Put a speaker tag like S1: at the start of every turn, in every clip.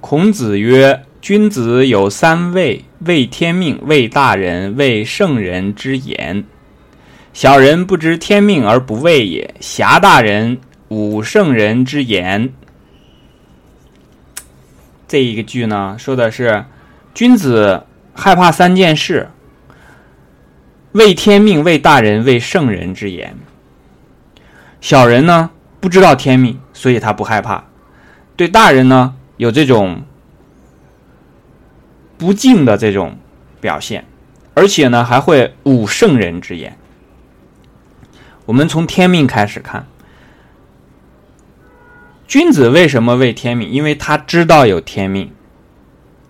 S1: 孔子曰：“君子有三畏：畏天命，畏大人，畏圣人之言。小人不知天命而不畏也，侠大人，侮圣人之言。”这一个句呢，说的是君子害怕三件事：畏天命，畏大人，畏圣人之言。小人呢，不知道天命，所以他不害怕；对大人呢，有这种不敬的这种表现，而且呢，还会侮圣人之言。我们从天命开始看。君子为什么畏天命？因为他知道有天命。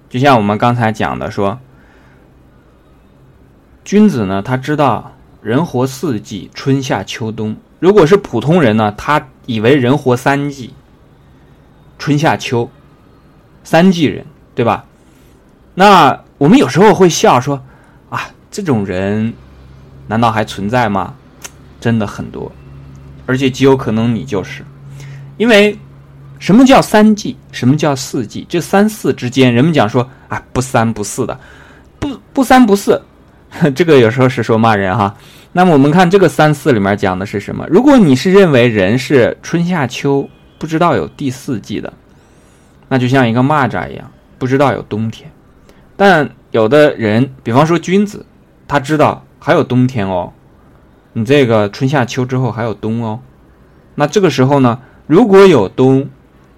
S1: 就像我们刚才讲的，说君子呢，他知道人活四季，春夏秋冬。如果是普通人呢，他以为人活三季，春夏秋，三季人，对吧？那我们有时候会笑说啊，这种人难道还存在吗？真的很多，而且极有可能你就是，因为。什么叫三季？什么叫四季？这三四之间，人们讲说啊，不三不四的，不不三不四，这个有时候是说骂人哈。那么我们看这个三四里面讲的是什么？如果你是认为人是春夏秋不知道有第四季的，那就像一个蚂蚱一样，不知道有冬天。但有的人，比方说君子，他知道还有冬天哦，你这个春夏秋之后还有冬哦。那这个时候呢，如果有冬，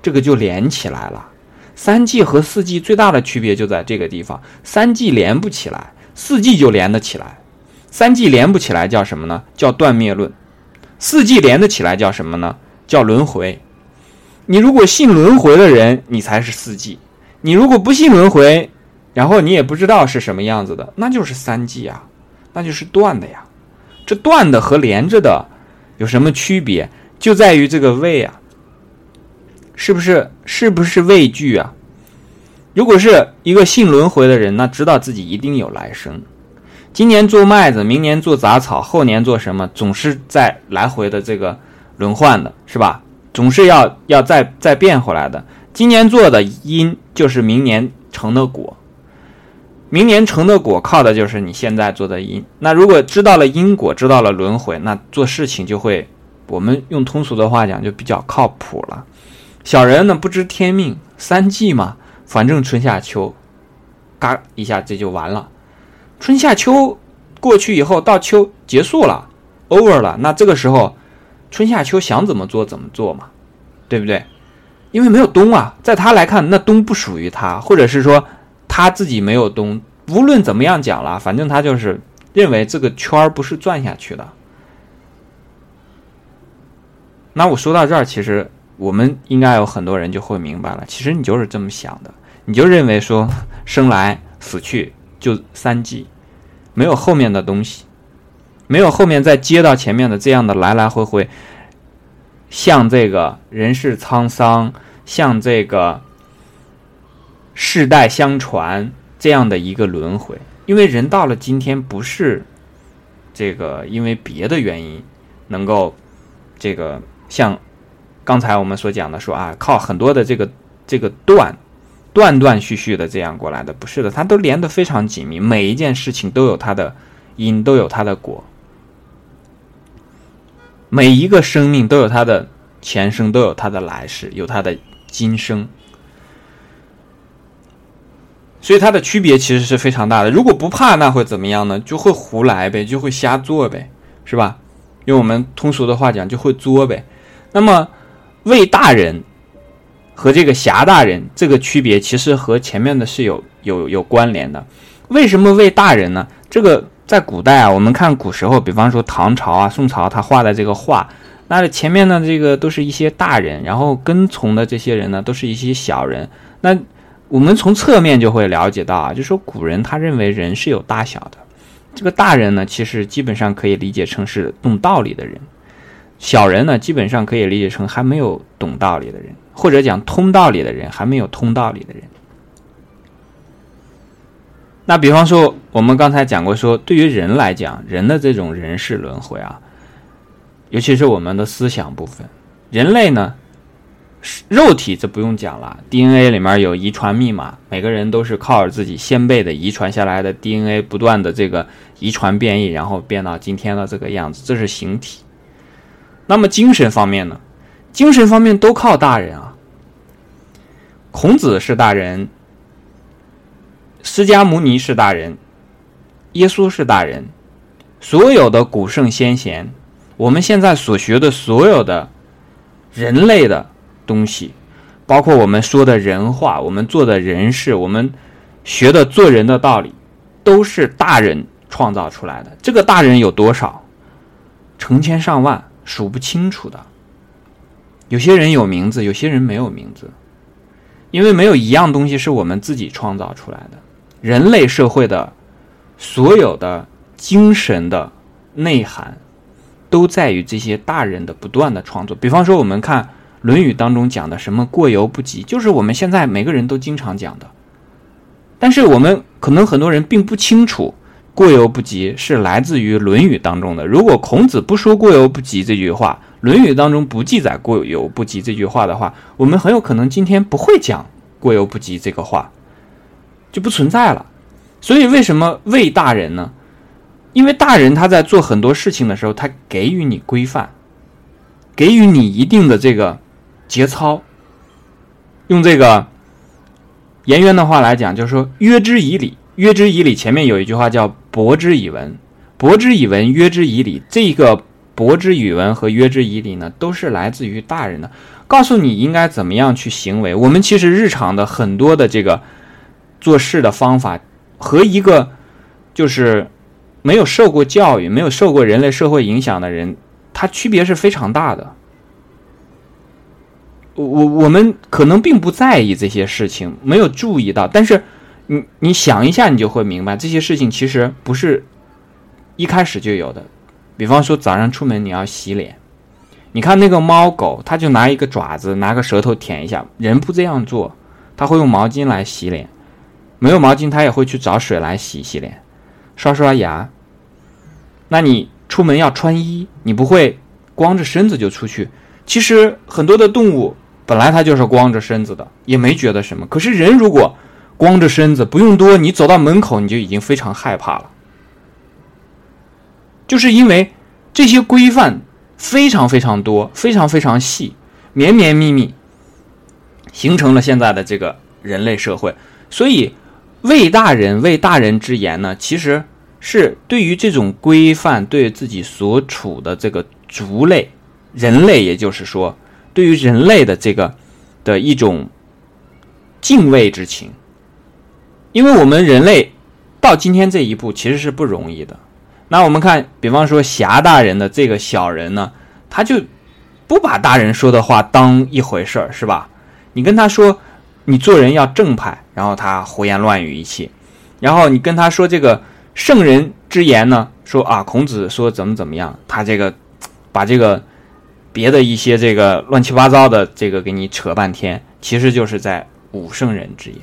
S1: 这个就连起来了，三季和四季最大的区别就在这个地方，三季连不起来，四季就连得起来。三季连不起来叫什么呢？叫断灭论。四季连得起来叫什么呢？叫轮回。你如果信轮回的人，你才是四季；你如果不信轮回，然后你也不知道是什么样子的，那就是三季啊，那就是断的呀。这断的和连着的有什么区别？就在于这个位啊。是不是是不是畏惧啊？如果是一个信轮回的人，那知道自己一定有来生。今年做麦子，明年做杂草，后年做什么，总是在来回的这个轮换的，是吧？总是要要再再变回来的。今年做的因，就是明年成的果。明年成的果，靠的就是你现在做的因。那如果知道了因果，知道了轮回，那做事情就会，我们用通俗的话讲，就比较靠谱了。小人呢不知天命，三季嘛，反正春夏秋，嘎一下这就完了。春夏秋过去以后，到秋结束了，over 了。那这个时候，春夏秋想怎么做怎么做嘛，对不对？因为没有冬啊，在他来看，那冬不属于他，或者是说他自己没有冬。无论怎么样讲了，反正他就是认为这个圈儿不是转下去的。那我说到这儿，其实。我们应该有很多人就会明白了，其实你就是这么想的，你就认为说生来死去就三季，没有后面的东西，没有后面再接到前面的这样的来来回回，像这个人世沧桑，像这个世代相传这样的一个轮回，因为人到了今天不是这个因为别的原因能够这个像。刚才我们所讲的说啊，靠很多的这个这个断断断续续的这样过来的，不是的，它都连得非常紧密，每一件事情都有它的因，都有它的果，每一个生命都有它的前生，都有它的来世，有它的今生，所以它的区别其实是非常大的。如果不怕，那会怎么样呢？就会胡来呗，就会瞎做呗，是吧？用我们通俗的话讲，就会作呗。那么。魏大人和这个侠大人这个区别，其实和前面的是有有有关联的。为什么魏大人呢？这个在古代啊，我们看古时候，比方说唐朝啊、宋朝，他画的这个画，那前面呢，这个都是一些大人，然后跟从的这些人呢，都是一些小人。那我们从侧面就会了解到啊，就说古人他认为人是有大小的。这个大人呢，其实基本上可以理解成是懂道理的人。小人呢，基本上可以理解成还没有懂道理的人，或者讲通道理的人，还没有通道理的人。那比方说，我们刚才讲过，说对于人来讲，人的这种人事轮回啊，尤其是我们的思想部分，人类呢，肉体这不用讲了，DNA 里面有遗传密码，每个人都是靠着自己先辈的遗传下来的 DNA 不断的这个遗传变异，然后变到今天的这个样子，这是形体。那么精神方面呢？精神方面都靠大人啊。孔子是大人，释迦牟尼是大人，耶稣是大人，所有的古圣先贤，我们现在所学的所有的人类的。东西，包括我们说的人话，我们做的人事，我们学的做人的道理，都是大人创造出来的。这个大人有多少？成千上万，数不清楚的。有些人有名字，有些人没有名字，因为没有一样东西是我们自己创造出来的。人类社会的所有的精神的内涵，都在于这些大人的不断的创作。比方说，我们看。《论语》当中讲的什么“过犹不及”，就是我们现在每个人都经常讲的。但是我们可能很多人并不清楚，“过犹不及”是来自于《论语》当中的。如果孔子不说“过犹不及”这句话，《论语》当中不记载“过犹不及”这句话的话，我们很有可能今天不会讲“过犹不及”这个话，就不存在了。所以，为什么为大人呢？因为大人他在做很多事情的时候，他给予你规范，给予你一定的这个。节操，用这个颜渊的话来讲，就是说“约之以礼”。约之以礼前面有一句话叫“博之以文”，“博之以文”，约之以礼。这个“博之以文”和“约之以礼”呢，都是来自于大人的，告诉你应该怎么样去行为。我们其实日常的很多的这个做事的方法，和一个就是没有受过教育、没有受过人类社会影响的人，他区别是非常大的。我我们可能并不在意这些事情，没有注意到。但是，你你想一下，你就会明白，这些事情其实不是一开始就有的。比方说，早上出门你要洗脸，你看那个猫狗，它就拿一个爪子，拿个舌头舔一下。人不这样做，他会用毛巾来洗脸。没有毛巾，他也会去找水来洗洗脸，刷刷牙。那你出门要穿衣，你不会光着身子就出去。其实很多的动物。本来它就是光着身子的，也没觉得什么。可是人如果光着身子，不用多，你走到门口你就已经非常害怕了。就是因为这些规范非常非常多，非常非常细，绵绵密密，形成了现在的这个人类社会。所以，为大人为大人之言呢，其实是对于这种规范，对自己所处的这个族类，人类，也就是说。对于人类的这个的一种敬畏之情，因为我们人类到今天这一步其实是不容易的。那我们看，比方说侠大人的这个小人呢，他就不把大人说的话当一回事儿，是吧？你跟他说你做人要正派，然后他胡言乱语一气；然后你跟他说这个圣人之言呢，说啊孔子说怎么怎么样，他这个把这个。别的一些这个乱七八糟的这个给你扯半天，其实就是在武圣人之言。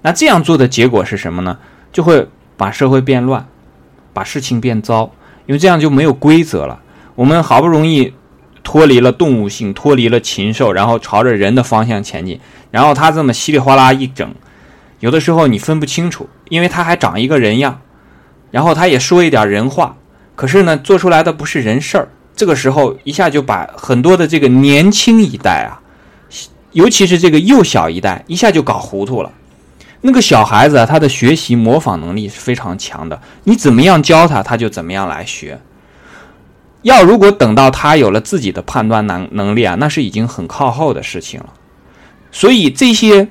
S1: 那这样做的结果是什么呢？就会把社会变乱，把事情变糟，因为这样就没有规则了。我们好不容易脱离了动物性，脱离了禽兽，然后朝着人的方向前进，然后他这么稀里哗啦一整，有的时候你分不清楚，因为他还长一个人样，然后他也说一点人话，可是呢，做出来的不是人事儿。这个时候一下就把很多的这个年轻一代啊，尤其是这个幼小一代，一下就搞糊涂了。那个小孩子啊，他的学习模仿能力是非常强的，你怎么样教他，他就怎么样来学。要如果等到他有了自己的判断能能力啊，那是已经很靠后的事情了。所以这些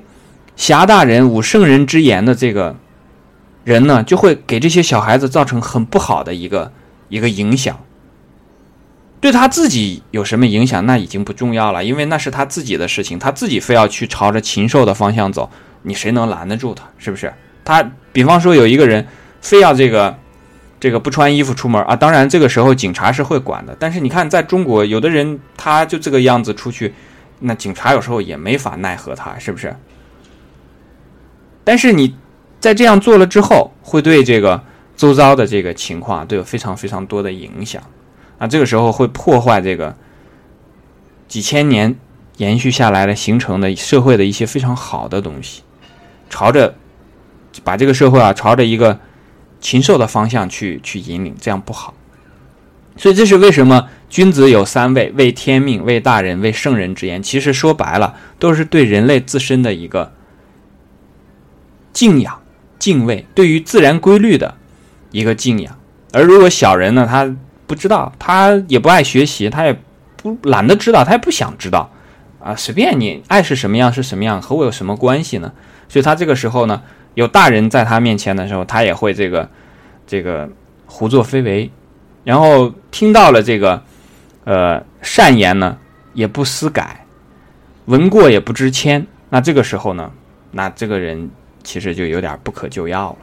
S1: 侠大人、武圣人之言的这个人呢，就会给这些小孩子造成很不好的一个一个影响。对他自己有什么影响，那已经不重要了，因为那是他自己的事情，他自己非要去朝着禽兽的方向走，你谁能拦得住他？是不是？他比方说有一个人非要这个这个不穿衣服出门啊，当然这个时候警察是会管的，但是你看在中国，有的人他就这个样子出去，那警察有时候也没法奈何他，是不是？但是你在这样做了之后，会对这个周遭的这个情况都有非常非常多的影响。啊这个时候会破坏这个几千年延续下来的形成的社会的一些非常好的东西，朝着把这个社会啊朝着一个禽兽的方向去去引领，这样不好。所以这是为什么君子有三畏：畏天命、畏大人、畏圣人之言。其实说白了，都是对人类自身的一个敬仰、敬畏，对于自然规律的一个敬仰。而如果小人呢，他不知道，他也不爱学习，他也不懒得知道，他也不想知道，啊，随便你爱是什么样是什么样，和我有什么关系呢？所以他这个时候呢，有大人在他面前的时候，他也会这个这个胡作非为。然后听到了这个，呃，善言呢，也不思改，闻过也不知谦。那这个时候呢，那这个人其实就有点不可救药了。